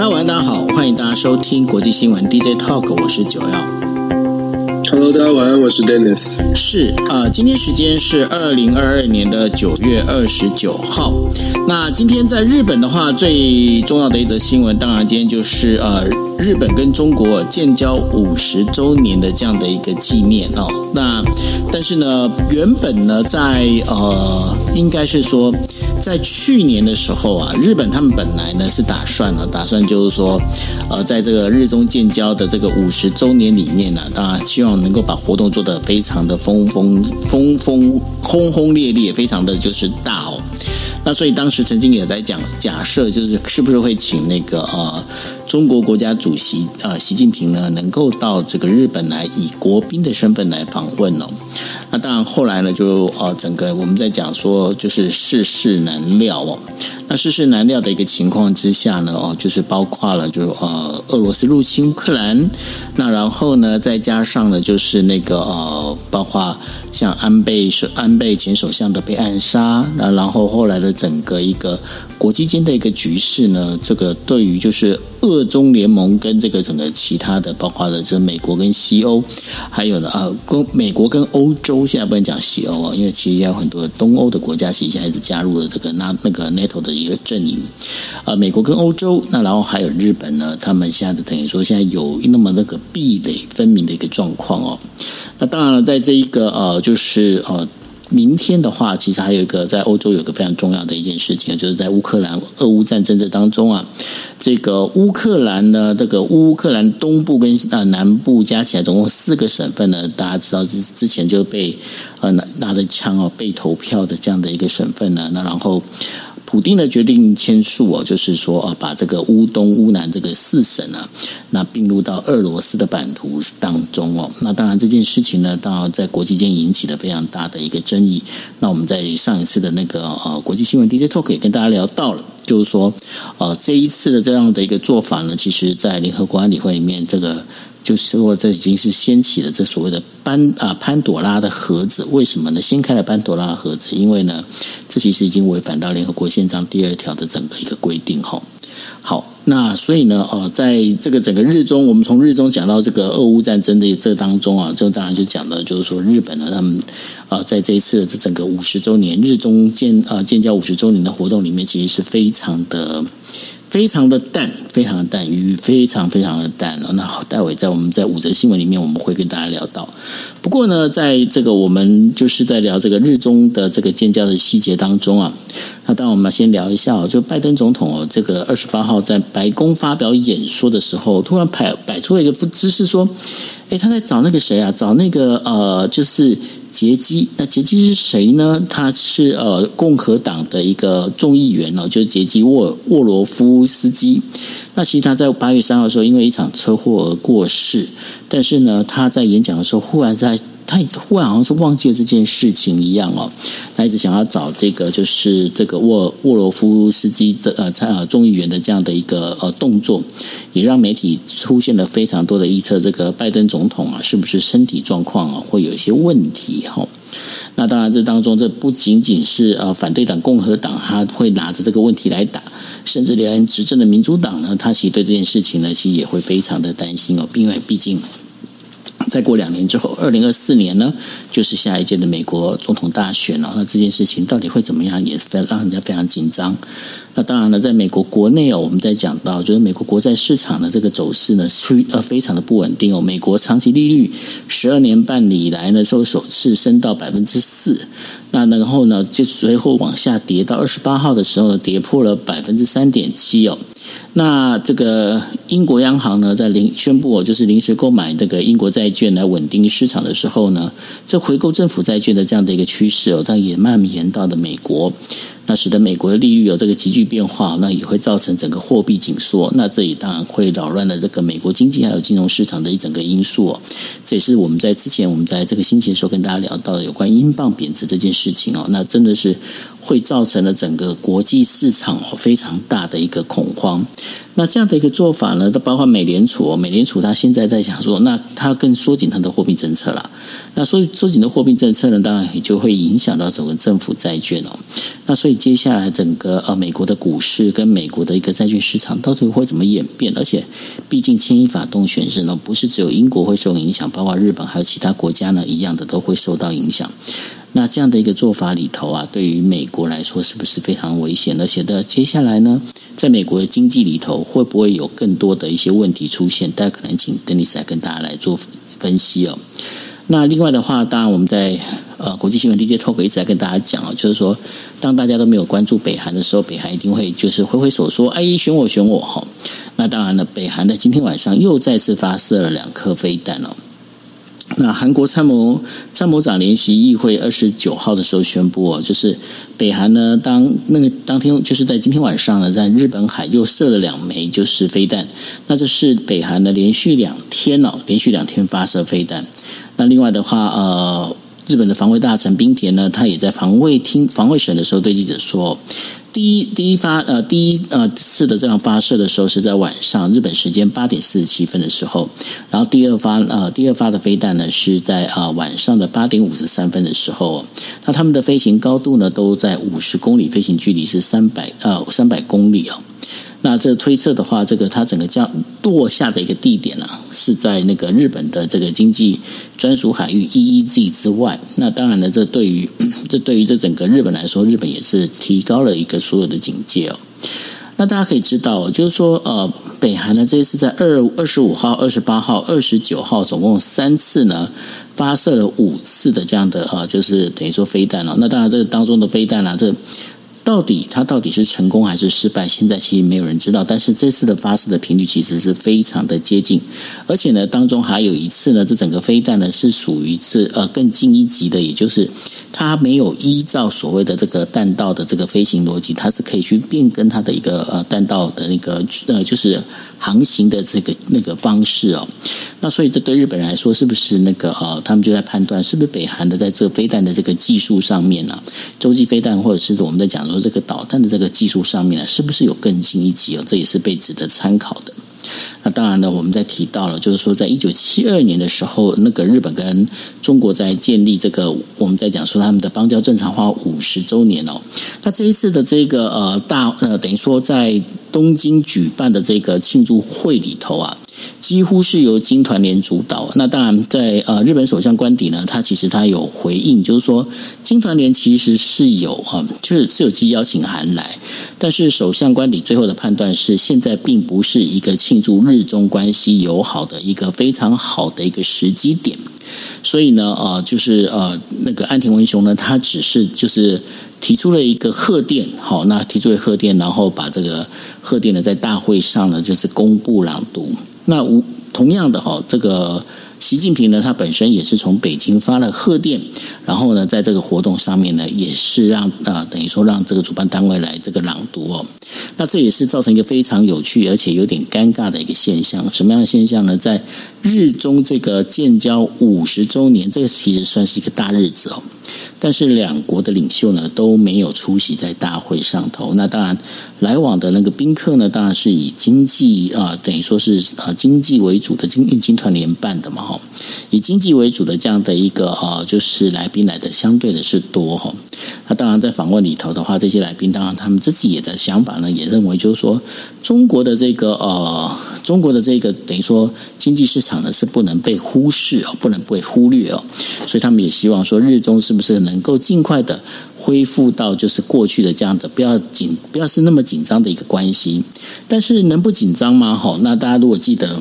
大家晚安，大家好，欢迎大家收听国际新闻 DJ Talk，我是九幺。Hello，大家晚安，我是 Dennis。是啊、呃，今天时间是二零二二年的九月二十九号。那今天在日本的话，最重要的一则新闻，当然今天就是呃，日本跟中国建交五十周年的这样的一个纪念哦。那但是呢，原本呢，在呃，应该是说。在去年的时候啊，日本他们本来呢是打算呢，打算就是说，呃，在这个日中建交的这个五十周年里面呢，当然希望能够把活动做得非常的风风风风轰轰烈烈，非常的就是大哦。那所以当时曾经也在讲，假设就是是不是会请那个呃。中国国家主席呃，习近平呢，能够到这个日本来，以国宾的身份来访问哦。那当然，后来呢，就呃，整个我们在讲说，就是世事难料哦。那世事难料的一个情况之下呢，哦，就是包括了就呃，俄罗斯入侵乌克兰，那然后呢，再加上呢，就是那个呃，包括像安倍首安倍前首相的被暗杀，那然后后来的整个一个国际间的一个局势呢，这个对于就是。俄中联盟跟这个整个其他的，包括的就是美国跟西欧，还有呢啊，跟美国跟欧洲，现在不能讲西欧啊，因为其实有很多东欧的国家其实现在是加入了这个那那个 NATO 的一个阵营啊，美国跟欧洲，那然后还有日本呢，他们现在的等于说现在有那么那个壁垒分明的一个状况哦。那当然了，在这一个呃，就是呃。明天的话，其实还有一个在欧洲有个非常重要的一件事情，就是在乌克兰俄乌战争这当中啊，这个乌克兰呢，这个乌克兰东部跟呃南部加起来总共四个省份呢，大家知道之之前就被呃拿拿着枪哦被投票的这样的一个省份呢，那然后。普丁的决定签署哦，就是说啊，把这个乌东、乌南这个四省啊，那并入到俄罗斯的版图当中哦。那当然这件事情呢，当然在国际间引起了非常大的一个争议。那我们在上一次的那个呃国际新闻 DJ Talk 也跟大家聊到了，就是说呃这一次的这样的一个做法呢，其实在联合国安理会里面这个。就是说，这已经是掀起了这所谓的潘啊潘朵拉的盒子。为什么呢？掀开了潘朵拉的盒子，因为呢，这其实已经违反到联合国宪章第二条的整个一个规定。吼，好，那所以呢，呃，在这个整个日中，我们从日中讲到这个俄乌战争的这当中啊，就当然就讲了，就是说日本呢，他们啊，在这一次的这整个五十周年日中建啊建交五十周年的活动里面，其实是非常的。非常的淡，非常的淡，雨非常非常的淡。那好，待会在我们在五则新闻里面，我们会跟大家聊到。不过呢，在这个我们就是在聊这个日中的这个建交的细节当中啊，那当然我们先聊一下哦，就拜登总统哦，这个二十八号在白白宫发表演说的时候，突然摆摆出了一个不知是说，诶，他在找那个谁啊？找那个呃，就是。杰基，那杰基是谁呢？他是呃共和党的一个众议员哦，就是杰基沃沃罗夫斯基。那其实他在八月三号的时候，因为一场车祸而过世。但是呢，他在演讲的时候，忽然在。他忽然好像是忘记了这件事情一样哦，他一直想要找这个就是这个沃沃罗夫斯基的呃参呃众议员的这样的一个呃动作，也让媒体出现了非常多的预测，这个拜登总统啊是不是身体状况啊会有一些问题哈？那当然这当中这不仅仅是呃反对党共和党他会拿着这个问题来打，甚至连执政的民主党呢，他其实对这件事情呢其实也会非常的担心哦，因为毕竟。再过两年之后，二零二四年呢，就是下一届的美国总统大选了。那这件事情到底会怎么样，也非让人家非常紧张。那当然了，在美国国内哦，我们在讲到，就是美国国债市场的这个走势呢，是呃非常的不稳定哦。美国长期利率十二年半以来呢，首首次升到百分之四。那然后呢，就随后往下跌到二十八号的时候呢，跌破了百分之三点七哦。那这个英国央行呢，在临宣布就是临时购买这个英国债券来稳定市场的时候呢，这回购政府债券的这样的一个趋势哦，它也蔓延到了美国。那使得美国的利率有这个急剧变化，那也会造成整个货币紧缩，那这里当然会扰乱了这个美国经济还有金融市场的一整个因素哦。这也是我们在之前我们在这个星期的时候跟大家聊到有关英镑贬值这件事情哦，那真的是会造成了整个国际市场哦非常大的一个恐慌。那这样的一个做法呢，都包括美联储，美联储它现在在想说，那它更缩紧它的货币政策了。那缩缩紧的货币政策呢，当然也就会影响到整个政府债券哦。那所以接下来整个呃美国的股市跟美国的一个债券市场到底会怎么演变？而且毕竟牵一发动全身呢，不是只有英国会受影响，包括日本还有其他国家呢，一样的都会受到影响。那这样的一个做法里头啊，对于美国来说是不是非常危险？而且的接下来呢，在美国的经济里头会不会有更多的一些问题出现？大家可能请 Dennis 来跟大家来做分析哦。那另外的话，当然我们在呃国际新闻 DJ Talk 一直在跟大家讲哦，就是说当大家都没有关注北韩的时候，北韩一定会就是挥挥手说：“哎，选我，选我！”哈。那当然了，北韩在今天晚上又再次发射了两颗飞弹哦。那韩国参谋参谋长联席议会二十九号的时候宣布哦，就是北韩呢，当那个当天就是在今天晚上呢，在日本海又射了两枚就是飞弹，那就是北韩呢连续两天哦，连续两天发射飞弹。那另外的话，呃，日本的防卫大臣冰田呢，他也在防卫厅防卫省的时候对记者说。第一第一发呃第一呃次的这样发射的时候是在晚上日本时间八点四十七分的时候，然后第二发呃第二发的飞弹呢是在啊、呃、晚上的八点五十三分的时候，那他们的飞行高度呢都在五十公里，飞行距离是三百呃三百公里哦。那这推测的话，这个它整个降落下的一个地点呢、是在那个日本的这个经济专属海域 EEZ 之外。那当然呢，这对于 这对于这整个日本来说，日本也是提高了一个所有的警戒哦。那大家可以知道，就是说，呃，北韩呢这一次在二二十五号、二十八号、二十九号，总共三次呢发射了五次的这样的呃，就是等于说飞弹哦。那当然，这个当中的飞弹啊，这。到底它到底是成功还是失败？现在其实没有人知道。但是这次的发射的频率其实是非常的接近，而且呢，当中还有一次呢，这整个飞弹呢是属于是呃更近一级的，也就是它没有依照所谓的这个弹道的这个飞行逻辑，它是可以去变更它的一个呃弹道的那个呃就是航行的这个那个方式哦。那所以这对日本人来说，是不是那个呃，他们就在判断是不是北韩的在这个飞弹的这个技术上面呢、洲际飞弹或者是我们在讲说。这个导弹的这个技术上面呢，是不是有更进一级哦？这也是被值得参考的。那当然呢，我们在提到了，就是说，在一九七二年的时候，那个日本跟中国在建立这个，我们在讲说他们的邦交正常化五十周年哦。那这一次的这个呃大呃，等于说在东京举办的这个庆祝会里头啊。几乎是由金团联主导。那当然在，呃日本首相官邸呢，他其实他有回应，就是说金团联其实是有啊，就是是有寄邀请函来，但是首相官邸最后的判断是，现在并不是一个庆祝日中关系友好的一个非常好的一个时机点。所以呢，呃，就是呃那个岸田文雄呢，他只是就是提出了一个贺电，好，那提出了贺电，然后把这个贺电呢在大会上呢就是公布朗读。那无同样的哈，这个习近平呢，他本身也是从北京发了贺电，然后呢，在这个活动上面呢，也是让啊、等于说让这个主办单位来这个朗读哦。那这也是造成一个非常有趣而且有点尴尬的一个现象。什么样的现象呢？在日中这个建交五十周年，这个其实算是一个大日子哦。但是两国的领袖呢都没有出席在大会上头。那当然，来往的那个宾客呢，当然是以经济啊、等于说是啊经济为主的经经团联办的嘛哈。以经济为主的这样的一个啊、呃，就是来宾来的相对的是多哈。那当然在访问里头的话，这些来宾当然他们自己也的想法呢，也认为就是说。中国的这个呃，中国的这个等于说经济市场呢是不能被忽视哦，不能被忽略哦，所以他们也希望说日中是不是能够尽快的恢复到就是过去的这样的不要紧不要是那么紧张的一个关系，但是能不紧张吗？好，那大家如果记得。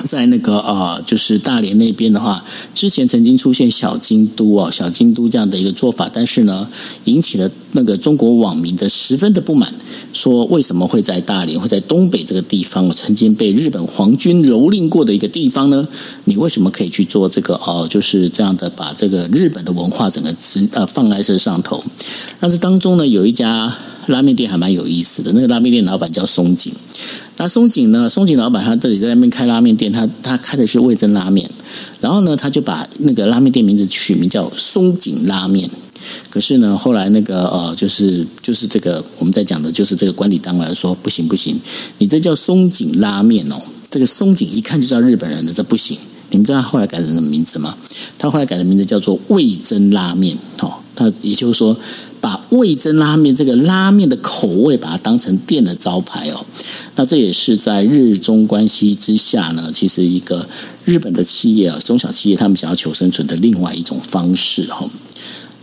在那个呃，就是大连那边的话，之前曾经出现小京都哦，小京都这样的一个做法，但是呢，引起了那个中国网民的十分的不满，说为什么会在大连，会在东北这个地方，曾经被日本皇军蹂躏过的一个地方呢？你为什么可以去做这个哦？就是这样的把这个日本的文化整个直呃放在这上头？但是当中呢，有一家拉面店还蛮有意思的，那个拉面店老板叫松井。那松井呢？松井老板他自己在那边开拉面店，他他开的是味增拉面，然后呢，他就把那个拉面店名字取名叫松井拉面。可是呢，后来那个呃，就是就是这个我们在讲的，就是这个管理单位说不行不行，你这叫松井拉面哦，这个松井一看就知道日本人的，这不行。你们知道他后来改成什么名字吗？他后来改的名字叫做味增拉面哦。那也就是说，把味增拉面这个拉面的口味，把它当成店的招牌哦。那这也是在日中关系之下呢，其实一个日本的企业啊，中小企业他们想要求生存的另外一种方式哈。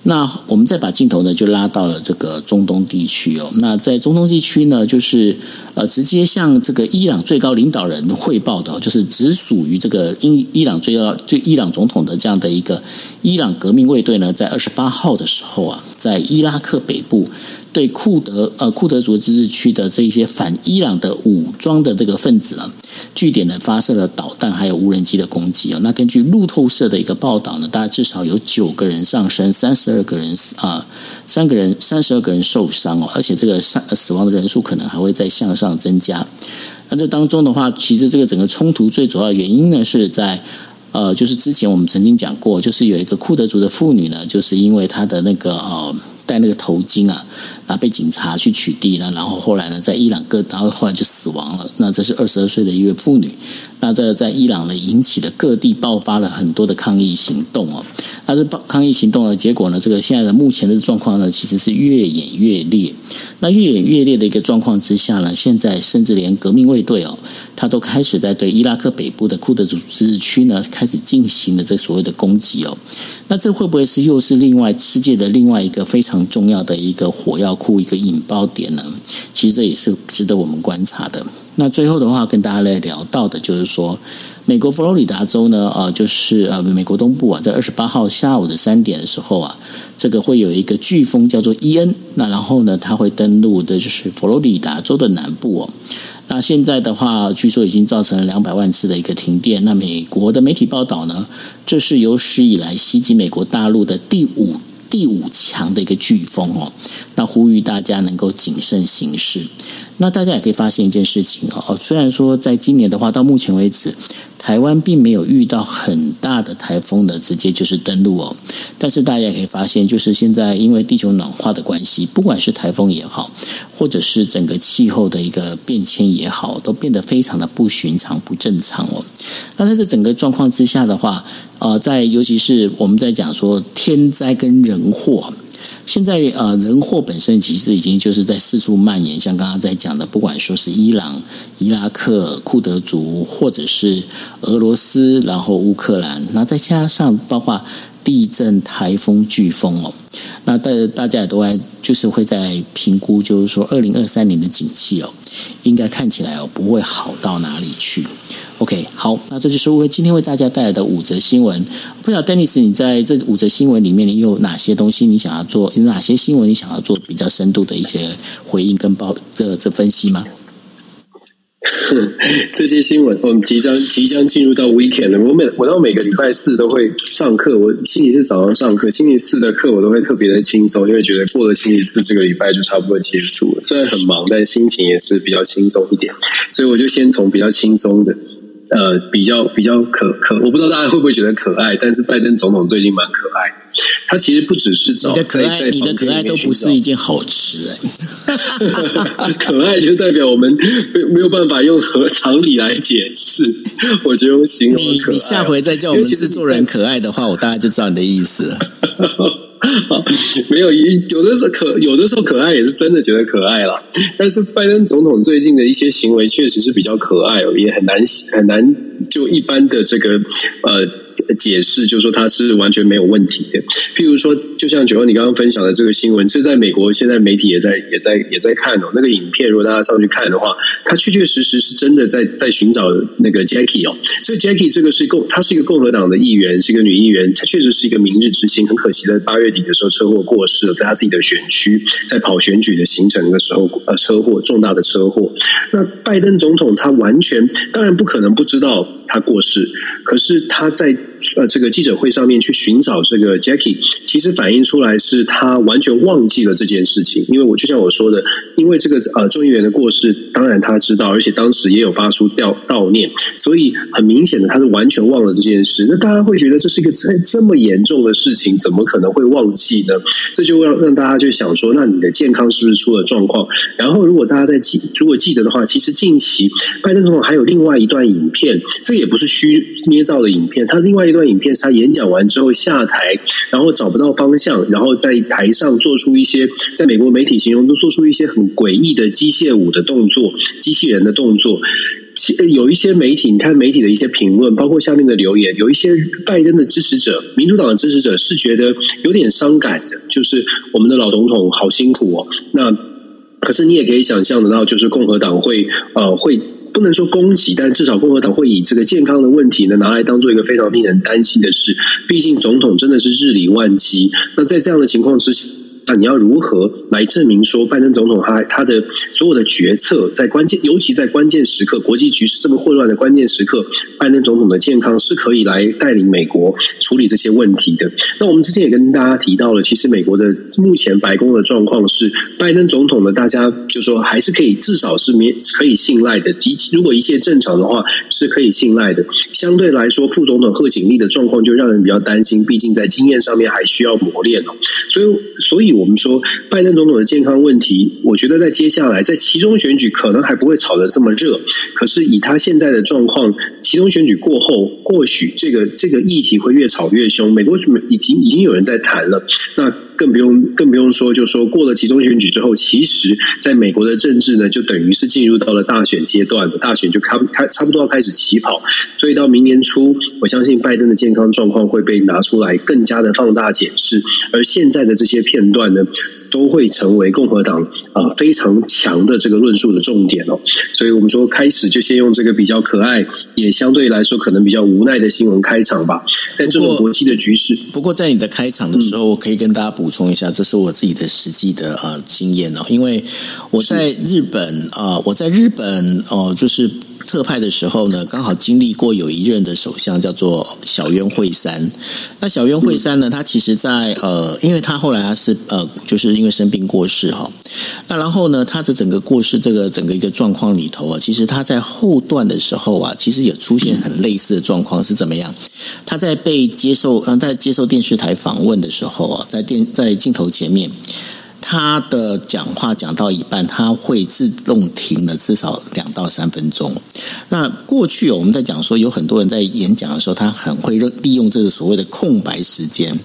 那我们再把镜头呢，就拉到了这个中东地区哦。那在中东地区呢，就是呃，直接向这个伊朗最高领导人汇报的，就是只属于这个伊伊朗最高最伊朗总统的这样的一个伊朗革命卫队呢，在二十八号的时候啊，在伊拉克北部。对库德呃库德族自治区的这一些反伊朗的武装的这个分子呢，据点呢发射了导弹还有无人机的攻击啊。那根据路透社的一个报道呢，大概至少有九个人丧生，三十二个人啊，三个人三十二个人受伤哦，而且这个死死亡的人数可能还会再向上增加。那这当中的话，其实这个整个冲突最主要原因呢，是在呃，就是之前我们曾经讲过，就是有一个库德族的妇女呢，就是因为她的那个呃。戴那个头巾啊，啊，被警察去取缔了，然后后来呢，在伊朗各，然后后来就死亡了。那这是二十二岁的一位妇女。那这在伊朗呢，引起了各地爆发了很多的抗议行动哦。那这抗议行动的结果呢，这个现在的目前的状况呢，其实是越演越烈。那越演越烈的一个状况之下呢，现在甚至连革命卫队哦，他都开始在对伊拉克北部的库德族自治区呢，开始进行了这所谓的攻击哦。那这会不会是又是另外世界的另外一个非常重要的一个火药库，一个引爆点呢？其实这也是值得我们观察的。那最后的话，跟大家来聊到的就是说，美国佛罗里达州呢，呃，就是呃，美国东部啊，在二十八号下午的三点的时候啊，这个会有一个飓风叫做伊恩，那然后呢，它会登陆的就是佛罗里达州的南部哦。那现在的话，据说已经造成了两百万次的一个停电。那美国的媒体报道呢，这是有史以来袭击美国大陆的第五。第五强的一个飓风哦，那呼吁大家能够谨慎行事。那大家也可以发现一件事情哦，虽然说在今年的话，到目前为止，台湾并没有遇到很大的台风的直接就是登陆哦，但是大家可以发现，就是现在因为地球暖化的关系，不管是台风也好，或者是整个气候的一个变迁也好，都变得非常的不寻常、不正常哦。那在这整个状况之下的话，呃，在尤其是我们在讲说天灾跟人祸，现在呃人祸本身其实已经就是在四处蔓延，像刚刚在讲的，不管说是伊朗、伊拉克、库德族，或者是俄罗斯，然后乌克兰，那再加上包括地震、台风、飓风哦，那大大家也都在就是会在评估，就是说二零二三年的景气哦，应该看起来哦不会好到哪里去。OK，好，那这就是为今天为大家带来的五则新闻。不知道 Dennis，你在这五则新闻里面，你有哪些东西你想要做？有哪些新闻你想要做比较深度的一些回应跟报这这分析吗？这些新闻，我们即将即将进入到 weekend 了。我每我到每个礼拜四都会上课，我星期四早上上课，星期四的课我都会特别的轻松，因为觉得过了星期四这个礼拜就差不多结束了。虽然很忙，但心情也是比较轻松一点，所以我就先从比较轻松的。呃，比较比较可可，我不知道大家会不会觉得可爱，但是拜登总统最近蛮可爱。他其实不只是找你的可爱，你的可爱都不是一件好事哎。可爱就代表我们没没有办法用和常理来解释。我觉得我形容可爱。你你下回再叫我们制作人可爱的话，我大概就知道你的意思了。没有，有的时候可有的时候可爱也是真的觉得可爱啦。但是拜登总统最近的一些行为确实是比较可爱哦，也很难很难就一般的这个呃。解释就是说他是完全没有问题的。譬如说，就像九号你刚刚分享的这个新闻，其实在美国现在媒体也在也在也在看哦。那个影片如果大家上去看的话，他确确实实是真的在在寻找那个 Jackie 哦。所以 Jackie 这个是共，他是一个共和党的议员，是一个女议员，她确实是一个明日之星。很可惜在八月底的时候车祸过世了，在他自己的选区，在跑选举的行程的时候，呃，车祸重大的车祸。那拜登总统他完全当然不可能不知道他过世，可是他在。呃这个记者会上面去寻找这个 Jackie，其实反映出来是他完全忘记了这件事情。因为我就像我说的，因为这个呃众议员的过世，当然他知道，而且当时也有发出悼悼念，所以很明显的他是完全忘了这件事。那大家会觉得这是一个这这么严重的事情，怎么可能会忘记呢？这就让让大家就想说，那你的健康是不是出了状况？然后如果大家在记如果记得的话，其实近期拜登总统还有另外一段影片，这也不是虚捏造的影片，他另外一段影片是他演讲完之后下台，然后找不到方向，然后在台上做出一些在美国媒体形容都做出一些很诡异的机械舞的动作，机器人的动作。有一些媒体，你看媒体的一些评论，包括下面的留言，有一些拜登的支持者、民主党的支持者是觉得有点伤感的，就是我们的老总统好辛苦哦。那可是你也可以想象得到，就是共和党会呃会不能说攻击，但至少共和党会以这个健康的问题呢拿来当做一个非常令人担心的事。毕竟总统真的是日理万机，那在这样的情况之下。那你要如何来证明说，拜登总统他他的所有的决策，在关键，尤其在关键时刻，国际局势这么混乱的关键时刻，拜登总统的健康是可以来带领美国处理这些问题的。那我们之前也跟大家提到了，其实美国的目前白宫的状况是，拜登总统呢，大家就说还是可以，至少是免可以信赖的。及其如果一切正常的话，是可以信赖的。相对来说，副总统贺锦丽的状况就让人比较担心，毕竟在经验上面还需要磨练哦。所以，所以。我们说拜登总统的健康问题，我觉得在接下来在其中选举可能还不会炒得这么热，可是以他现在的状况，其中选举过后，或许这个这个议题会越炒越凶。美国已经已经有人在谈了，那。更不用更不用说，就说过了集中选举之后，其实在美国的政治呢，就等于是进入到了大选阶段，大选就开开差不多要开始起跑，所以到明年初，我相信拜登的健康状况会被拿出来更加的放大检视，而现在的这些片段呢，都会成为共和党啊、呃、非常强的这个论述的重点哦，所以我们说开始就先用这个比较可爱，也相对来说可能比较无奈的新闻开场吧。在这种国际的局势，不过在你的开场的时候，我可以跟大家补充一下，这是我自己的实际的呃经验哦，因为我在日本啊、呃，我在日本哦、呃，就是。特派的时候呢，刚好经历过有一任的首相叫做小渊惠三。那小渊惠三呢，他其实在呃，因为他后来他是呃，就是因为生病过世哈。那然后呢，他的整个过世这个整个一个状况里头啊，其实他在后段的时候啊，其实也出现很类似的状况是怎么样？他在被接受嗯，在接受电视台访问的时候啊，在电在镜头前面。他的讲话讲到一半，他会自动停了至少两到三分钟。那过去我们在讲说，有很多人在演讲的时候，他很会利用这个所谓的空白时间。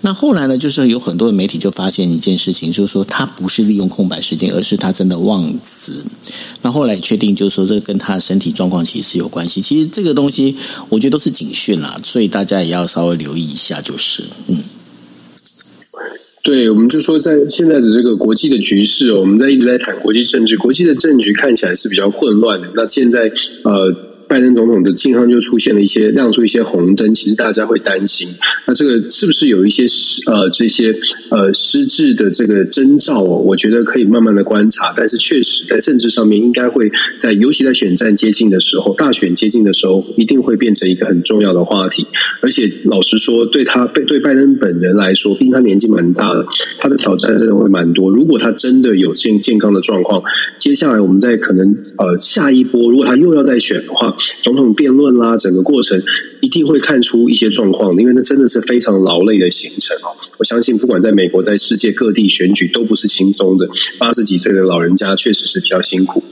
那后来呢，就是有很多的媒体就发现一件事情，就是说他不是利用空白时间，而是他真的忘词。那后来确定就是说，这跟他的身体状况其实有关系。其实这个东西，我觉得都是警讯啦，所以大家也要稍微留意一下，就是嗯。对，我们就说在现在的这个国际的局势，我们在一直在谈国际政治，国际的政局看起来是比较混乱的。那现在呃。拜登总统的健康就出现了一些亮出一些红灯，其实大家会担心，那这个是不是有一些呃这些呃失智的这个征兆哦？我觉得可以慢慢的观察，但是确实在政治上面应该会在，尤其在选战接近的时候，大选接近的时候，一定会变成一个很重要的话题。而且老实说，对他对拜登本人来说，毕竟他年纪蛮大的，他的挑战真的会蛮多。如果他真的有健健康的状况，接下来我们在可能呃下一波，如果他又要再选的话。总统辩论啦，整个过程一定会看出一些状况，因为那真的是非常劳累的行程哦。我相信，不管在美国，在世界各地选举都不是轻松的。八十几岁的老人家确实是比较辛苦。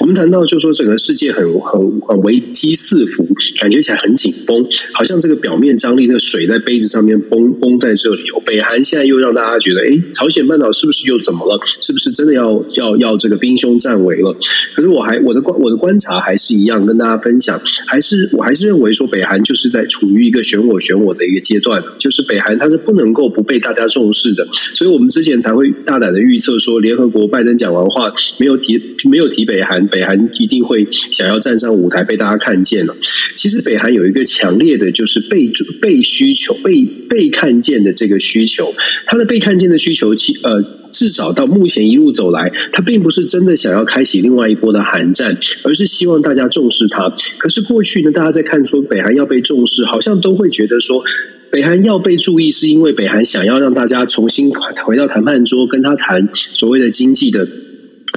我们谈到，就说整个世界很很很危机四伏，感觉起来很紧绷，好像这个表面张力的水在杯子上面崩崩在这里。北韩现在又让大家觉得，哎，朝鲜半岛是不是又怎么了？是不是真的要要要这个兵凶战危了？可是我还我的观我的观察还是一样，跟大家分。分享还是我还是认为说，北韩就是在处于一个选我选我的一个阶段，就是北韩它是不能够不被大家重视的，所以我们之前才会大胆的预测说，联合国拜登讲完话没有提没有提北韩，北韩一定会想要站上舞台被大家看见了。其实北韩有一个强烈的就是被被需求被被看见的这个需求，他的被看见的需求其呃。至少到目前一路走来，他并不是真的想要开启另外一波的韩战，而是希望大家重视他。可是过去呢，大家在看说北韩要被重视，好像都会觉得说。北韩要被注意，是因为北韩想要让大家重新回到谈判桌，跟他谈所谓的经济的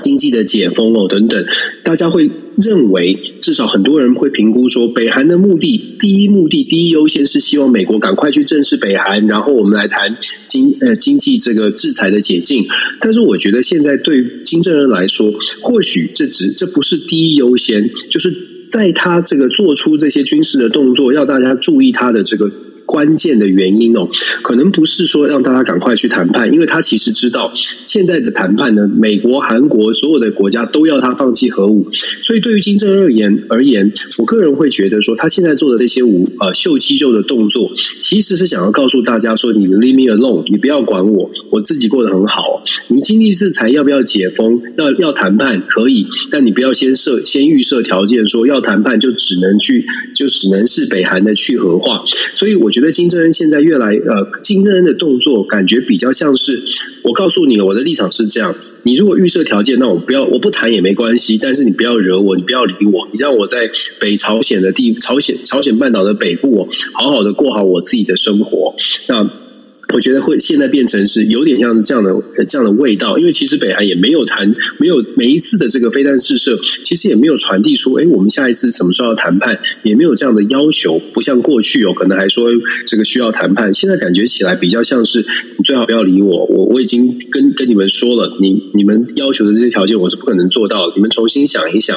经济的解封哦等等。大家会认为，至少很多人会评估说，北韩的目的，第一目的，第一优先是希望美国赶快去正视北韩，然后我们来谈经呃经济这个制裁的解禁。但是，我觉得现在对金正恩来说，或许这只这不是第一优先，就是在他这个做出这些军事的动作，要大家注意他的这个。关键的原因哦，可能不是说让大家赶快去谈判，因为他其实知道现在的谈判呢，美国、韩国所有的国家都要他放弃核武，所以对于金正恩而言而言，我个人会觉得说，他现在做的这些武呃秀肌肉的动作，其实是想要告诉大家说，你 leave me alone，你不要管我，我自己过得很好。你经济制裁要不要解封？要要谈判可以，但你不要先设先预设条件，说要谈判就只能去就只能是北韩的去核化，所以我。觉得金正恩现在越来呃，金正恩的动作感觉比较像是我告诉你，我的立场是这样。你如果预设条件，那我不要，我不谈也没关系。但是你不要惹我，你不要理我，你让我在北朝鲜的地朝鲜朝鲜半岛的北部，好好的过好我自己的生活。那。我觉得会现在变成是有点像这样的这样的味道，因为其实北韩也没有谈，没有每一次的这个飞弹试射，其实也没有传递出，哎，我们下一次什么时候要谈判，也没有这样的要求，不像过去有可能还说这个需要谈判，现在感觉起来比较像是你最好不要理我，我我已经跟跟你们说了，你你们要求的这些条件我是不可能做到的，你们重新想一想，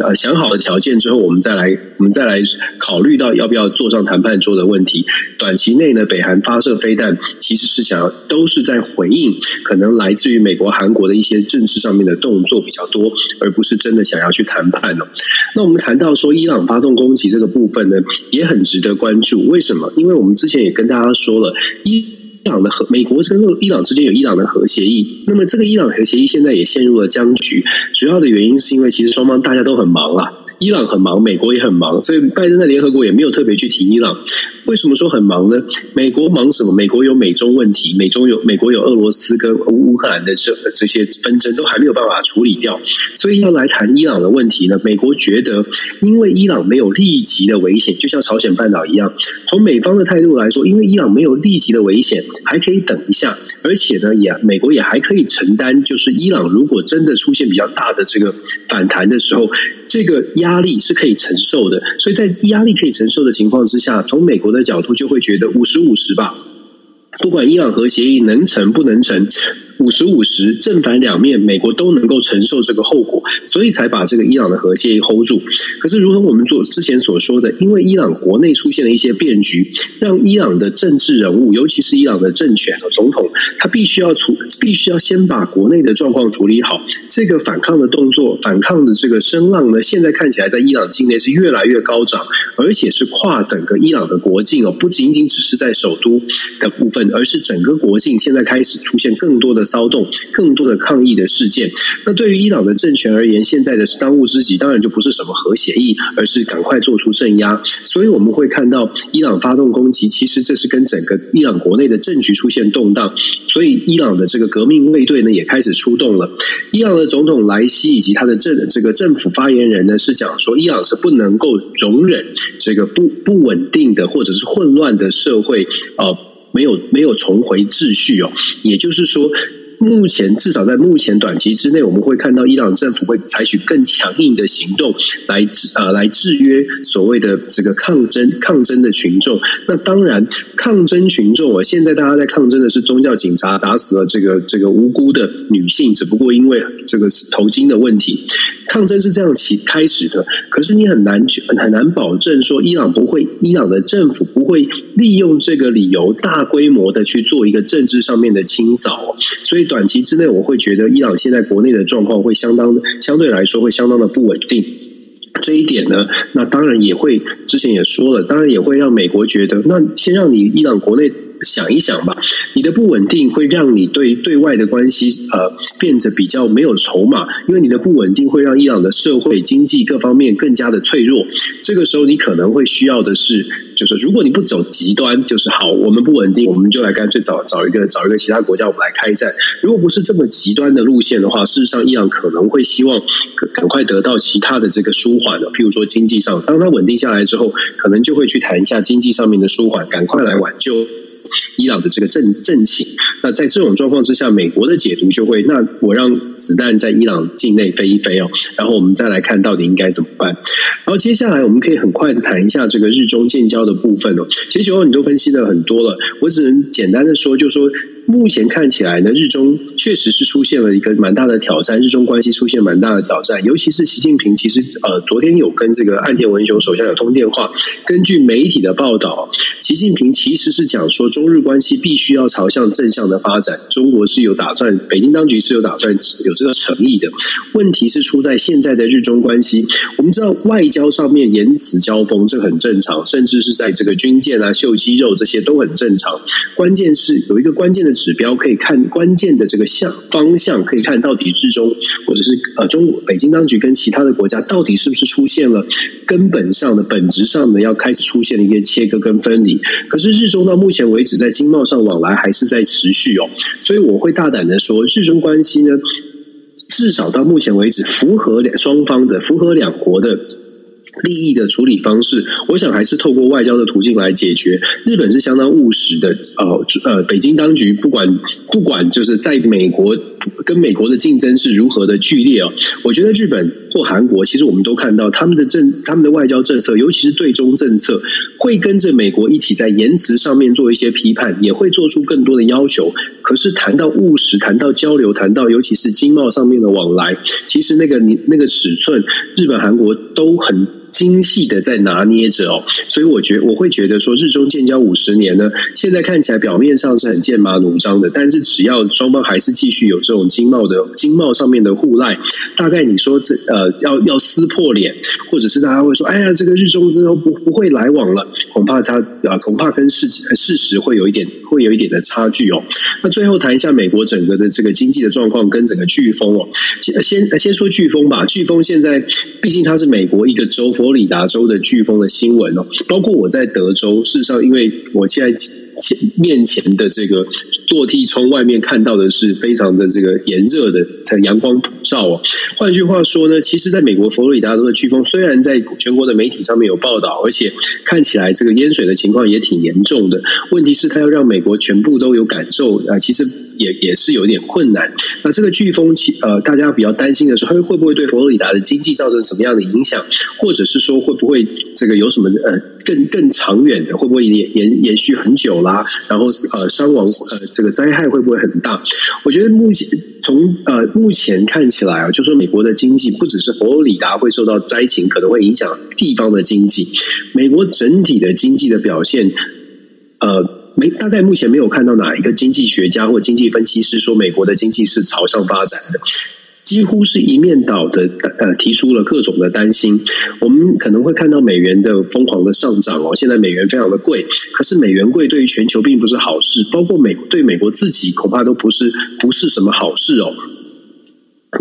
呃，想好的条件之后，我们再来我们再来考虑到要不要坐上谈判桌的问题。短期内呢，北韩发射飞弹。其实是想要都是在回应，可能来自于美国、韩国的一些政治上面的动作比较多，而不是真的想要去谈判哦。那我们谈到说伊朗发动攻击这个部分呢，也很值得关注。为什么？因为我们之前也跟大家说了，伊朗的和美国跟伊朗之间有伊朗的核协议，那么这个伊朗核协议现在也陷入了僵局。主要的原因是因为其实双方大家都很忙啊。伊朗很忙，美国也很忙，所以拜登在联合国也没有特别去提伊朗。为什么说很忙呢？美国忙什么？美国有美中问题，美中有美国有俄罗斯跟乌克兰的这这些纷争都还没有办法处理掉，所以要来谈伊朗的问题呢？美国觉得，因为伊朗没有立即的危险，就像朝鲜半岛一样，从美方的态度来说，因为伊朗没有立即的危险，还可以等一下，而且呢，也美国也还可以承担，就是伊朗如果真的出现比较大的这个反弹的时候。这个压力是可以承受的，所以在压力可以承受的情况之下，从美国的角度就会觉得五十五十吧，不管伊朗核协议能成不能成。五十五十，正反两面，美国都能够承受这个后果，所以才把这个伊朗的核协议 hold 住。可是，如同我们做之前所说的，因为伊朗国内出现了一些变局，让伊朗的政治人物，尤其是伊朗的政权和总统，他必须要处，必须要先把国内的状况处理好。这个反抗的动作，反抗的这个声浪呢，现在看起来在伊朗境内是越来越高涨，而且是跨整个伊朗的国境哦，不仅仅只是在首都的部分，而是整个国境现在开始出现更多的。骚动更多的抗议的事件，那对于伊朗的政权而言，现在的当务之急当然就不是什么核协议，而是赶快做出镇压。所以我们会看到伊朗发动攻击，其实这是跟整个伊朗国内的政局出现动荡。所以伊朗的这个革命卫队呢也开始出动了。伊朗的总统莱西以及他的政这个政府发言人呢是讲说，伊朗是不能够容忍这个不不稳定的或者是混乱的社会，呃，没有没有重回秩序哦，也就是说。目前至少在目前短期之内，我们会看到伊朗政府会采取更强硬的行动来制呃来制约所谓的这个抗争抗争的群众。那当然，抗争群众啊，现在大家在抗争的是宗教警察打死了这个这个无辜的女性，只不过因为这个头巾的问题，抗争是这样起开始的。可是你很难去很难保证说伊朗不会，伊朗的政府不会利用这个理由大规模的去做一个政治上面的清扫，所以。短期之内，我会觉得伊朗现在国内的状况会相当相对来说会相当的不稳定。这一点呢，那当然也会之前也说了，当然也会让美国觉得，那先让你伊朗国内想一想吧。你的不稳定会让你对对外的关系呃变得比较没有筹码，因为你的不稳定会让伊朗的社会经济各方面更加的脆弱。这个时候，你可能会需要的是。就是如果你不走极端，就是好，我们不稳定，我们就来干脆找找一个找一个其他国家，我们来开战。如果不是这么极端的路线的话，事实上，伊朗可能会希望赶快得到其他的这个舒缓的，譬如说经济上，当它稳定下来之后，可能就会去谈一下经济上面的舒缓，赶快来挽救。伊朗的这个政政情，那在这种状况之下，美国的解读就会，那我让子弹在伊朗境内飞一飞哦，然后我们再来看到底应该怎么办。然后接下来我们可以很快的谈一下这个日中建交的部分哦。其实九号你都分析的很多了，我只能简单的说，就说。目前看起来呢，日中确实是出现了一个蛮大的挑战，日中关系出现蛮大的挑战。尤其是习近平，其实呃，昨天有跟这个岸田文雄首相有通电话。根据媒体的报道，习近平其实是讲说，中日关系必须要朝向正向的发展。中国是有打算，北京当局是有打算有这个诚意的。问题是出在现在的日中关系。我们知道外交上面言辞交锋，这很正常，甚至是在这个军舰啊、秀肌肉这些都很正常。关键是有一个关键的。指标可以看关键的这个向方向，可以看到底日中或者是呃中北京当局跟其他的国家到底是不是出现了根本上的本质上的要开始出现了一些切割跟分离。可是日中到目前为止在经贸上往来还是在持续哦，所以我会大胆的说，日中关系呢，至少到目前为止符合两双方的符合两国的。利益的处理方式，我想还是透过外交的途径来解决。日本是相当务实的，呃呃，北京当局不管不管，就是在美国跟美国的竞争是如何的剧烈哦，我觉得日本或韩国，其实我们都看到他们的政他们的外交政策，尤其是对中政策，会跟着美国一起在言辞上面做一些批判，也会做出更多的要求。可是谈到务实，谈到交流，谈到尤其是经贸上面的往来，其实那个你那个尺寸，日本韩国都很。精细的在拿捏着哦，所以我觉我会觉得说，日中建交五十年呢，现在看起来表面上是很剑拔弩张的，但是只要双方还是继续有这种经贸的经贸上面的互赖，大概你说这呃要要撕破脸，或者是大家会说，哎呀，这个日中之后不不会来往了，恐怕他啊恐怕跟事事实会有一点会有一点的差距哦。那最后谈一下美国整个的这个经济的状况跟整个飓风哦，先先先说飓风吧，飓风现在毕竟它是美国一个州。佛罗里达州的飓风的新闻哦，包括我在德州，事实上，因为我现在前面前的这个落地窗外面看到的是非常的这个炎热的阳光普照哦。换句话说呢，其实在美国佛罗里达州的飓风，虽然在全国的媒体上面有报道，而且看起来这个淹水的情况也挺严重的。问题是，它要让美国全部都有感受啊，其实。也也是有点困难。那这个飓风，其呃，大家比较担心的是，它会不会对佛罗里达的经济造成什么样的影响？或者是说，会不会这个有什么呃更更长远的？会不会延延延续很久啦？然后呃，伤亡呃这个灾害会不会很大？我觉得目前从呃目前看起来啊，就说美国的经济不只是佛罗里达会受到灾情，可能会影响地方的经济。美国整体的经济的表现，呃。没，大概目前没有看到哪一个经济学家或经济分析师说美国的经济是朝上发展的，几乎是一面倒的，呃，提出了各种的担心。我们可能会看到美元的疯狂的上涨哦，现在美元非常的贵，可是美元贵对于全球并不是好事，包括美对美国自己恐怕都不是不是什么好事哦。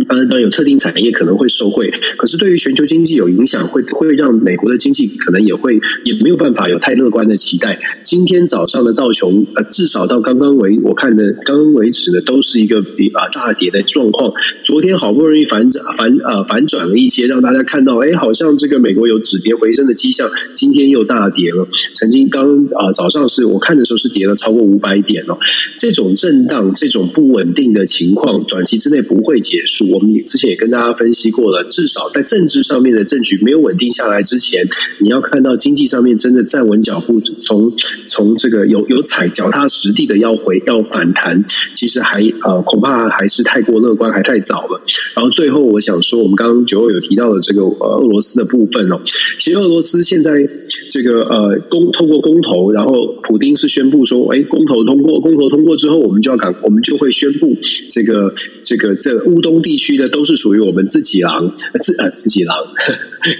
当然，有特定产业可能会受惠，可是对于全球经济有影响，会会让美国的经济可能也会也没有办法有太乐观的期待。今天早上的道琼，呃，至少到刚刚为我看的刚刚为止呢，都是一个比啊大跌的状况。昨天好不容易反转反呃反转了一些，让大家看到，哎，好像这个美国有止跌回升的迹象。今天又大跌了，曾经刚啊早上是我看的时候是跌了超过五百点哦。这种震荡、这种不稳定的情况，短期之内不会结束。我们之前也跟大家分析过了，至少在政治上面的政局没有稳定下来之前，你要看到经济上面真的站稳脚步，从从这个有有踩脚踏实地的要回要反弹，其实还呃恐怕还是太过乐观，还太早了。然后最后我想说，我们刚刚九号有提到的这个呃俄罗斯的部分哦，其实俄罗斯现在这个呃公透过公投，然后普丁是宣布说，哎，公投通过，公投通过之后，我们就要赶，我们就会宣布这个这个这乌东地区的都是属于我们自己狼，自呃自己狼，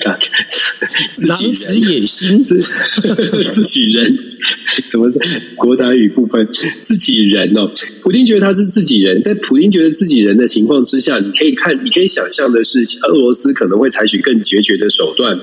狼子野心，自 自己人，怎么国台语部分自己人哦？普丁觉得他是自己人，在普丁觉得自己人的情况之下，你可以看，你可以想象的是，俄罗斯可能会采取更决绝的手段。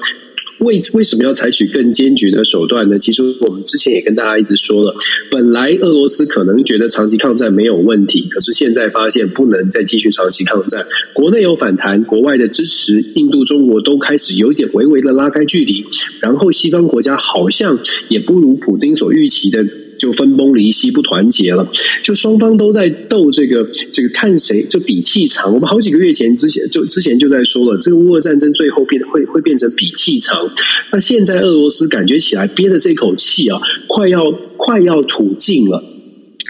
为为什么要采取更坚决的手段呢？其实我们之前也跟大家一直说了，本来俄罗斯可能觉得长期抗战没有问题，可是现在发现不能再继续长期抗战，国内有反弹，国外的支持，印度、中国都开始有点微微的拉开距离，然后西方国家好像也不如普丁所预期的。就分崩离析，不团结了。就双方都在斗这个，这个看谁就比气长。我们好几个月前之前就之前就在说了，这个乌俄战争最后变会会变成比气长。那现在俄罗斯感觉起来憋的这口气啊，快要快要吐尽了。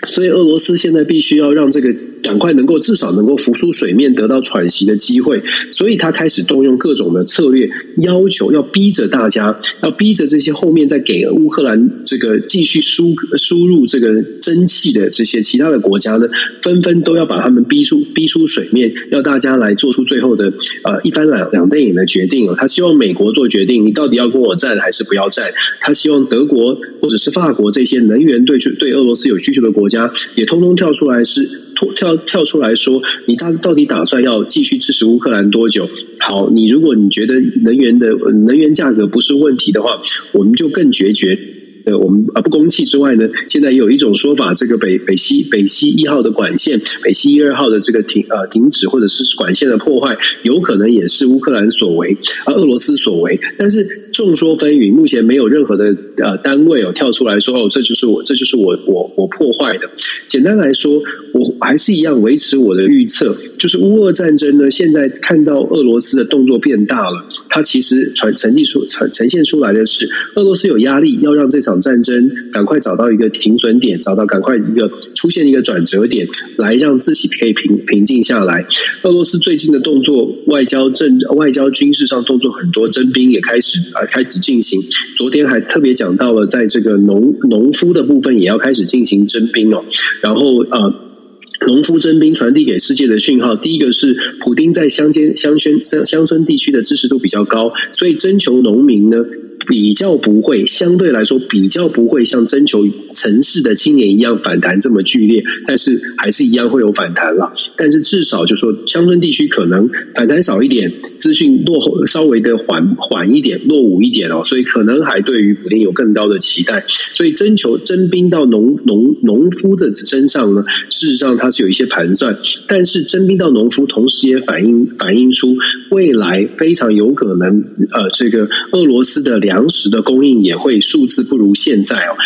所以俄罗斯现在必须要让这个。赶快能够至少能够浮出水面，得到喘息的机会，所以他开始动用各种的策略，要求要逼着大家，要逼着这些后面再给乌克兰这个继续输输入这个蒸汽的这些其他的国家呢，纷纷都要把他们逼出逼出水面，要大家来做出最后的呃一翻两两瞪眼的决定。他希望美国做决定，你到底要跟我战还是不要战？他希望德国或者是法国这些能源对对俄罗斯有需求的国家也通通跳出来是。跳跳出来说，你到到底打算要继续支持乌克兰多久？好，你如果你觉得能源的能源价格不是问题的话，我们就更决绝。呃，我们啊不供气之外呢，现在也有一种说法，这个北北溪北溪一号的管线，北溪一二号的这个停呃停止或者是管线的破坏，有可能也是乌克兰所为，而俄罗斯所为。但是众说纷纭，目前没有任何的呃单位哦跳出来说哦，这就是我这就是我我我破坏的。简单来说，我还是一样维持我的预测，就是乌俄战争呢，现在看到俄罗斯的动作变大了，它其实传呈现出呈呈现出来的是俄罗斯有压力，要让这场。战争赶快找到一个停损点，找到赶快一个出现一个转折点，来让自己可以平平静下来。俄罗斯最近的动作，外交政、外交军事上动作很多，征兵也开始啊开始进行。昨天还特别讲到了，在这个农农夫的部分也要开始进行征兵哦。然后呃，农夫征兵传递给世界的讯号，第一个是普丁在乡间乡村乡乡村地区的支持度比较高，所以征求农民呢。比较不会，相对来说比较不会像征求城市的青年一样反弹这么剧烈，但是还是一样会有反弹了。但是至少就说乡村地区可能反弹少一点，资讯落后稍微的缓缓一点，落伍一点哦，所以可能还对于普丁有更高的期待。所以征求征兵到农农农夫的身上呢，事实上它是有一些盘算，但是征兵到农夫，同时也反映反映出未来非常有可能呃，这个俄罗斯的粮食的供应也会数字不如现在哦。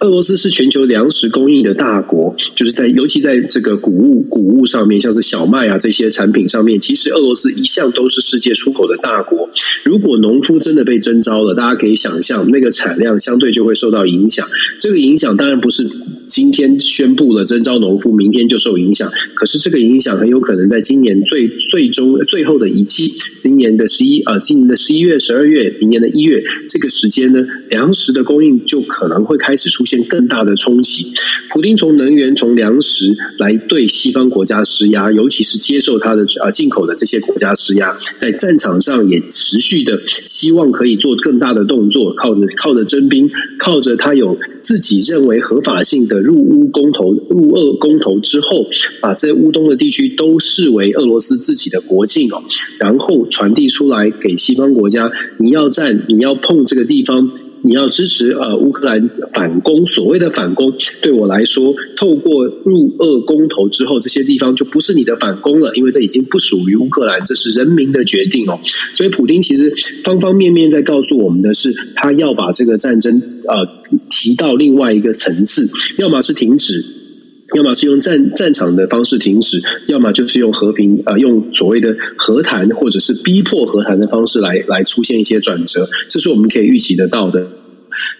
俄罗斯是全球粮食供应的大国，就是在尤其在这个谷物谷物上面，像是小麦啊这些产品上面，其实俄罗斯一向都是世界出口的大国。如果农夫真的被征召了，大家可以想象，那个产量相对就会受到影响。这个影响当然不是。今天宣布了征召农夫，明天就受影响。可是这个影响很有可能在今年最最终最后的一季，今年的十一呃，今年的十一月、十二月，明年的一月这个时间呢，粮食的供应就可能会开始出现更大的冲击。普丁从能源、从粮食来对西方国家施压，尤其是接受他的呃进口的这些国家施压，在战场上也持续的希望可以做更大的动作，靠着靠着征兵，靠着他有自己认为合法性的。入乌公投，入俄公投之后，把这乌东的地区都视为俄罗斯自己的国境哦，然后传递出来给西方国家，你要站，你要碰这个地方。你要支持呃乌克兰反攻，所谓的反攻，对我来说，透过入俄公投之后，这些地方就不是你的反攻了，因为这已经不属于乌克兰，这是人民的决定哦。所以，普丁其实方方面面在告诉我们的是，他要把这个战争呃提到另外一个层次，要么是停止。要么是用战战场的方式停止，要么就是用和平呃，用所谓的和谈或者是逼迫和谈的方式来来出现一些转折，这是我们可以预期得到的。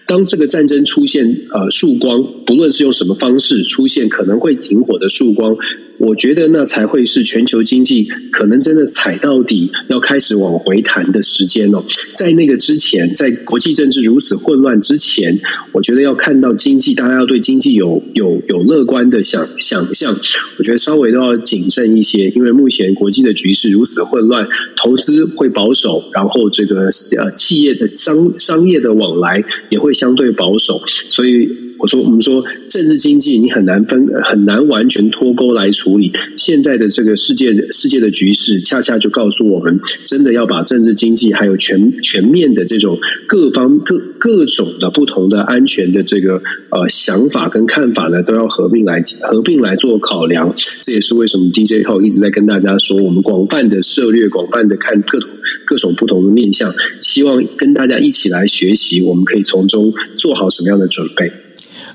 当这个战争出现呃曙光，不论是用什么方式出现，可能会停火的曙光。我觉得那才会是全球经济可能真的踩到底，要开始往回弹的时间哦。在那个之前，在国际政治如此混乱之前，我觉得要看到经济，大家要对经济有有有乐观的想想象。我觉得稍微都要谨慎一些，因为目前国际的局势如此混乱，投资会保守，然后这个呃企业的商商业的往来也会相对保守，所以。我说我们说政治经济你很难分很难完全脱钩来处理。现在的这个世界世界的局势，恰恰就告诉我们，真的要把政治经济还有全全面的这种各方各各种的不同的安全的这个呃想法跟看法呢，都要合并来合并来做考量。这也是为什么 DJ Talk 一直在跟大家说，我们广泛的涉猎，广泛的看各各种不同的面向，希望跟大家一起来学习，我们可以从中做好什么样的准备。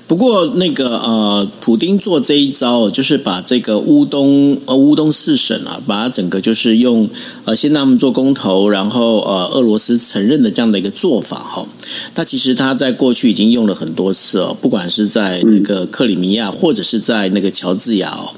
不过，那个呃，普丁做这一招，就是把这个乌东呃乌东四省啊，把它整个就是用呃先让他们做公投，然后呃俄罗斯承认的这样的一个做法哈。他其实他在过去已经用了很多次哦，不管是在那个克里米亚，或者是在那个乔治亚哦，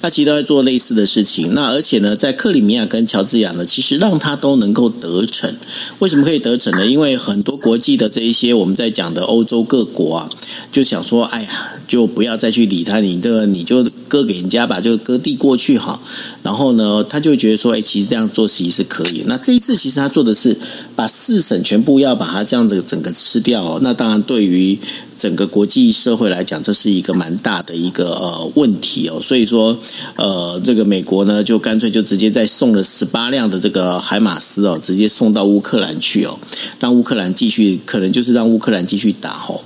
他其实都在做类似的事情。那而且呢，在克里米亚跟乔治亚呢，其实让他都能够得逞。为什么可以得逞呢？因为很多国际的这一些我们在讲的欧洲各国啊，就想说。说哎呀，就不要再去理他，你这个你就割给人家吧，就割地过去哈。然后呢，他就觉得说，哎，其实这样做其实是可以。那这一次其实他做的是把四省全部要把它这样子整个吃掉。那当然对于整个国际社会来讲，这是一个蛮大的一个呃问题哦。所以说，呃，这个美国呢，就干脆就直接再送了十八辆的这个海马斯哦，直接送到乌克兰去哦，让乌克兰继续，可能就是让乌克兰继续打哦。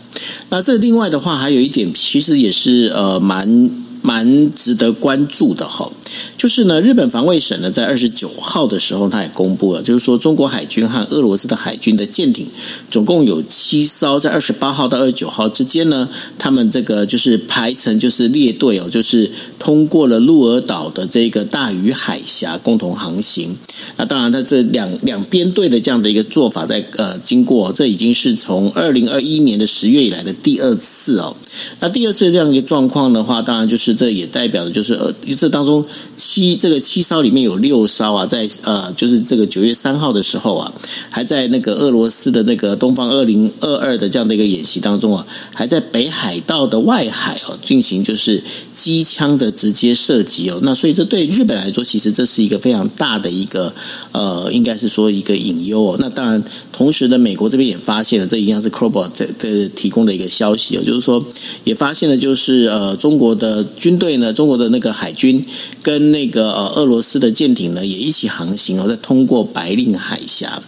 那这另外的话，还有一点，其实也是呃蛮蛮值得关注的哈。就是呢，日本防卫省呢，在二十九号的时候，他也公布了，就是说中国海军和俄罗斯的海军的舰艇总共有七艘，在二十八号到二十九号之间呢，他们这个就是排成就是列队哦，就是通过了鹿儿岛的这个大隅海峡共同航行。那当然，它这两两边队的这样的一个做法在，在呃经过，这已经是从二零二一年的十月以来的第二次哦。那第二次这样一个状况的话，当然就是这也代表的就是呃，这当中。七这个七艘里面有六艘啊，在呃，就是这个九月三号的时候啊，还在那个俄罗斯的那个东方二零二二的这样的一个演习当中啊，还在北海道的外海哦进行就是机枪的直接射击哦。那所以这对日本来说，其实这是一个非常大的一个呃，应该是说一个隐忧哦。那当然，同时呢，美国这边也发现了，这一样是 Crowbar 这这提供的一个消息哦，就是说也发现了，就是呃，中国的军队呢，中国的那个海军跟那个呃，俄罗斯的舰艇呢也一起航行哦，在通过白令海峡。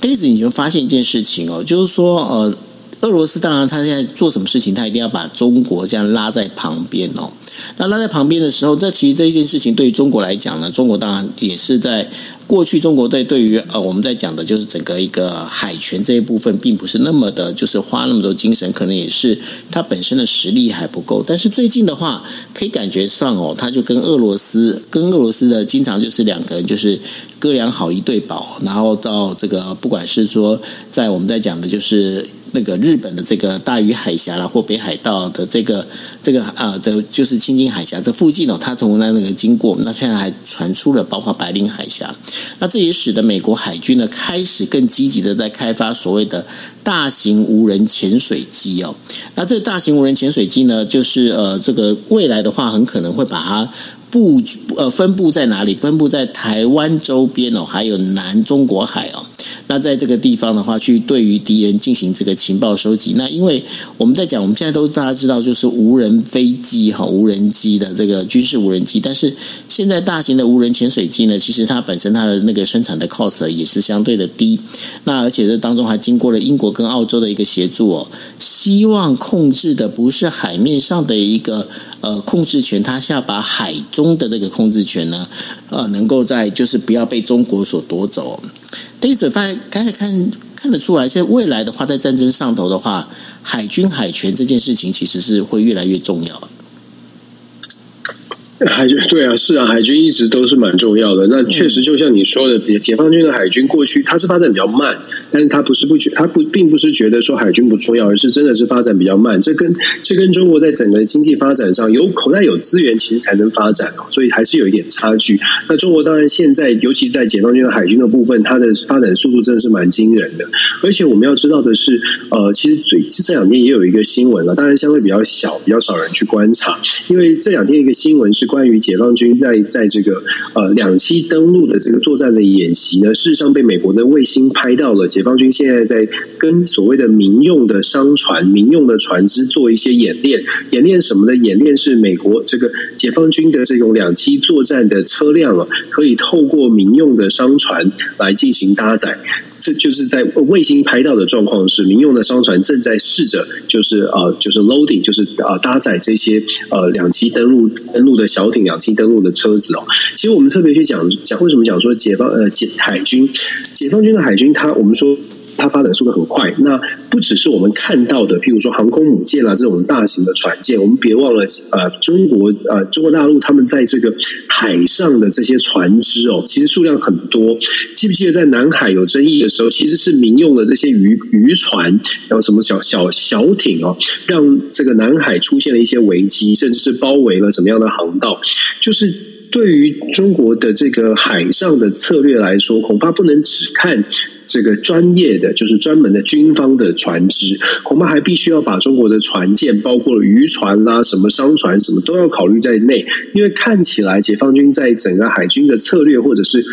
但是你就发现一件事情哦，就是说呃，俄罗斯当然他现在做什么事情，他一定要把中国这样拉在旁边哦。那拉在旁边的时候，这其实这件事情对于中国来讲呢，中国当然也是在。过去中国在对于呃我们在讲的就是整个一个海权这一部分，并不是那么的，就是花那么多精神，可能也是它本身的实力还不够。但是最近的话，可以感觉上哦，他就跟俄罗斯跟俄罗斯的经常就是两个人就是哥俩好一对宝，然后到这个不管是说在我们在讲的就是。那个日本的这个大隅海峡啦，或北海道的这个这个啊，这就是青津海峡这附近哦，它从那那个经过，那现在还传出了包括白令海峡，那这也使得美国海军呢开始更积极的在开发所谓的大型无人潜水机哦。那这大型无人潜水机呢，就是呃，这个未来的话，很可能会把它布呃分布在哪里？分布在台湾周边哦，还有南中国海哦。那在这个地方的话，去对于敌人进行这个情报收集。那因为我们在讲，我们现在都大家知道，就是无人飞机哈，无人机的这个军事无人机。但是现在大型的无人潜水机呢，其实它本身它的那个生产的 cost 也是相对的低。那而且这当中还经过了英国跟澳洲的一个协助哦，希望控制的不是海面上的一个呃控制权，它是要把海中的这个控制权呢，呃，能够在就是不要被中国所夺走。但是发现，刚才看看得出来，现在未来的话，在战争上头的话，海军海权这件事情其实是会越来越重要。海军对啊，是啊，海军一直都是蛮重要的。那确实就像你说的，解放军的海军过去它是发展比较慢，但是它不是不觉，它不并不是觉得说海军不重要，而是真的是发展比较慢。这跟这跟中国在整个经济发展上有口袋有资源，其实才能发展哦，所以还是有一点差距。那中国当然现在，尤其在解放军的海军的部分，它的发展速度真的是蛮惊人的。而且我们要知道的是，呃，其实最这两天也有一个新闻了，当然相对比较小，比较少人去观察，因为这两天一个新闻是。关于解放军在在这个呃两栖登陆的这个作战的演习呢，事实上被美国的卫星拍到了。解放军现在在跟所谓的民用的商船、民用的船只做一些演练，演练什么呢？演练是美国这个解放军的这种两栖作战的车辆啊，可以透过民用的商船来进行搭载。就是在卫星拍到的状况是，民用的商船正在试着，就是呃，就是 loading，就是呃搭载这些呃两栖登陆登陆的小艇、两栖登陆的车子哦。其实我们特别去讲讲，为什么讲说解放呃解海军解放军的海军，它我们说。它发展速度很快，那不只是我们看到的，譬如说航空母舰啊这种大型的船舰，我们别忘了，呃，中国呃中国大陆他们在这个海上的这些船只哦，其实数量很多。记不记得在南海有争议的时候，其实是民用的这些渔渔船，然后什么小小小艇哦，让这个南海出现了一些危机，甚至是包围了什么样的航道，就是。对于中国的这个海上的策略来说，恐怕不能只看这个专业的，就是专门的军方的船只，恐怕还必须要把中国的船舰，包括渔船啦、什么商船什么，都要考虑在内。因为看起来解放军在整个海军的策略，或者是。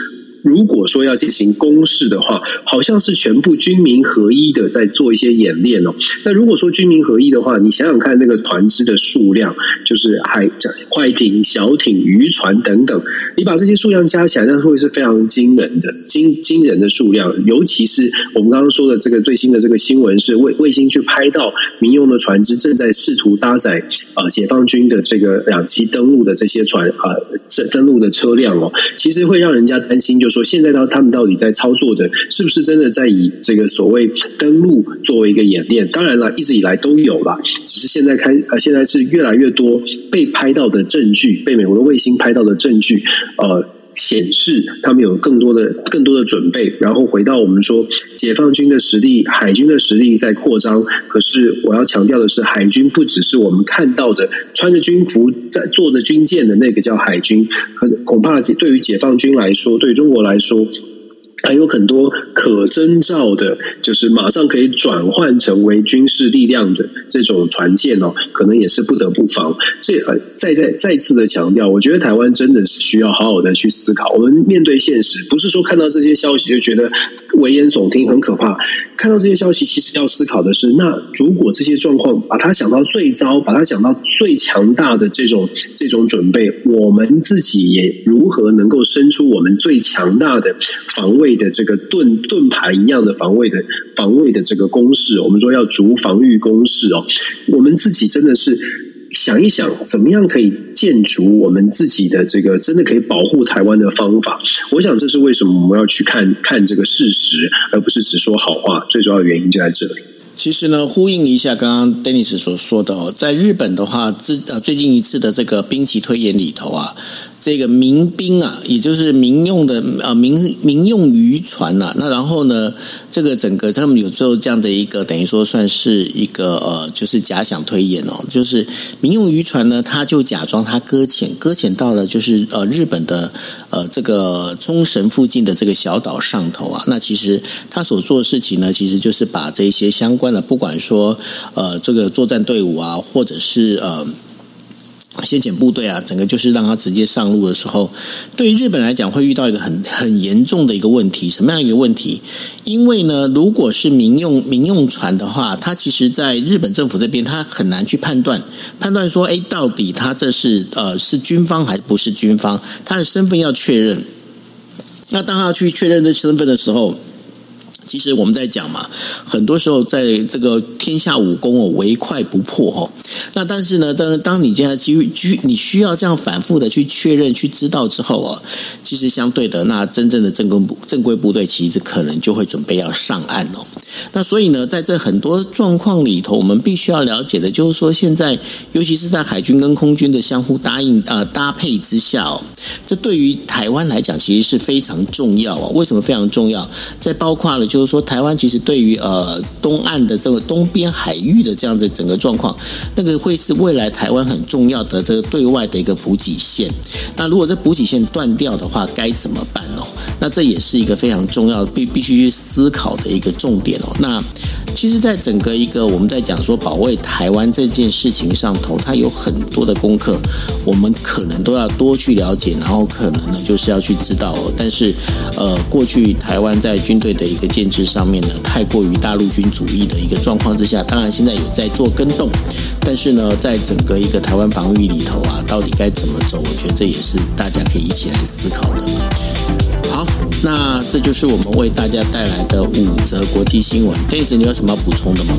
如果说要进行攻势的话，好像是全部军民合一的在做一些演练哦。那如果说军民合一的话，你想想看，那个船只的数量，就是海快艇、小艇、渔船等等，你把这些数量加起来，那会是非常惊人的、惊惊人的数量。尤其是我们刚刚说的这个最新的这个新闻，是卫卫星去拍到民用的船只正在试图搭载啊解放军的这个两栖登陆的这些船啊，这登陆的车辆哦，其实会让人家担心，就是。说现在到他们到底在操作的，是不是真的在以这个所谓登陆作为一个演练？当然了，一直以来都有了，只是现在开呃，现在是越来越多被拍到的证据，被美国的卫星拍到的证据，呃。显示他们有更多的、更多的准备，然后回到我们说，解放军的实力、海军的实力在扩张。可是我要强调的是，海军不只是我们看到的穿着军服在坐着军舰的那个叫海军，可恐怕对于解放军来说，对中国来说。还有很多可征召的，就是马上可以转换成为军事力量的这种船舰哦，可能也是不得不防。这呃，再再再次的强调，我觉得台湾真的是需要好好的去思考。我们面对现实，不是说看到这些消息就觉得危言耸听很可怕。看到这些消息，其实要思考的是，那如果这些状况把它想到最糟，把它想到最强大的这种这种准备，我们自己也如何能够生出我们最强大的防卫？的这个盾盾牌一样的防卫的防卫的这个攻势，我们说要逐防御攻势哦。我们自己真的是想一想，怎么样可以建筑我们自己的这个真的可以保护台湾的方法？我想这是为什么我们要去看看这个事实，而不是只说好话。最主要的原因就在这里。其实呢，呼应一下刚刚 Dennis 所说的，在日本的话，最呃最近一次的这个兵棋推演里头啊。这个民兵啊，也就是民用的啊民民用渔船呐、啊，那然后呢，这个整个他们有做这样的一个等于说算是一个呃，就是假想推演哦，就是民用渔船呢，他就假装他搁浅，搁浅到了就是呃日本的呃这个冲绳附近的这个小岛上头啊，那其实他所做事情呢，其实就是把这些相关的，不管说呃这个作战队伍啊，或者是呃。先遣部队啊，整个就是让他直接上路的时候，对于日本来讲会遇到一个很很严重的一个问题，什么样一个问题？因为呢，如果是民用民用船的话，它其实在日本政府这边，它很难去判断判断说，哎，到底他这是呃是军方还是不是军方？他的身份要确认。那当他去确认这身份的时候，其实我们在讲嘛，很多时候在这个天下武功哦，唯快不破哦。那但是呢，当当你这样去去，你需要这样反复的去确认、去知道之后啊，其实相对的，那真正的正规部正规部队其实可能就会准备要上岸哦。那所以呢，在这很多状况里头，我们必须要了解的就是说，现在尤其是在海军跟空军的相互答应呃搭配之下哦，这对于台湾来讲其实是非常重要啊。为什么非常重要？在包括了就是说，台湾其实对于呃东岸的这个东边海域的这样的整个状况，那个。会是未来台湾很重要的这个对外的一个补给线。那如果这补给线断掉的话，该怎么办哦？那这也是一个非常重要必必须去思考的一个重点哦。那其实，在整个一个我们在讲说保卫台湾这件事情上头，它有很多的功课，我们可能都要多去了解，然后可能呢就是要去知道哦。但是，呃，过去台湾在军队的一个建制上面呢，太过于大陆军主义的一个状况之下，当然现在有在做跟动，但是呢，在整个一个台湾防御里头啊，到底该怎么走？我觉得这也是大家可以一起来思考的。好，那这就是我们为大家带来的五则国际新闻。这一次你有什么要补充的吗？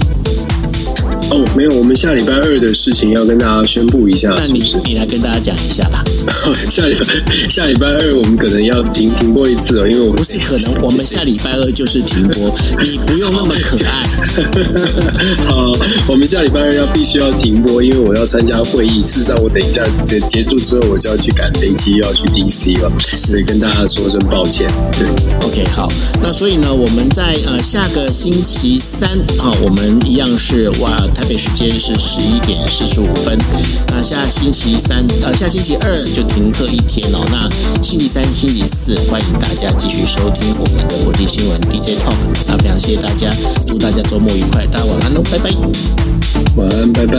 哦，没有，我们下礼拜二的事情要跟大家宣布一下。那你你来跟大家讲一下吧。下礼拜下礼拜二我们可能要停停播一次哦，因为我不是可能，我们下礼拜二就是停播，你不用那么可爱。好，我们下礼拜二要必须要停播，因为我要参加会议。事实上，我等一下结结束之后，我就要去赶飞机，要去 DC 了，所以跟大家说声抱歉。对，OK，好，那所以呢，我们在呃下个星期三啊，我们一样是哇。台北时间是十一点四十五分。那下星期三，呃，下星期二就停课一天哦。那星期三、星期四，欢迎大家继续收听我们的国际新闻 DJ Talk。那非常谢谢大家，祝大家周末愉快，大家晚安喽，拜拜。晚安，拜拜。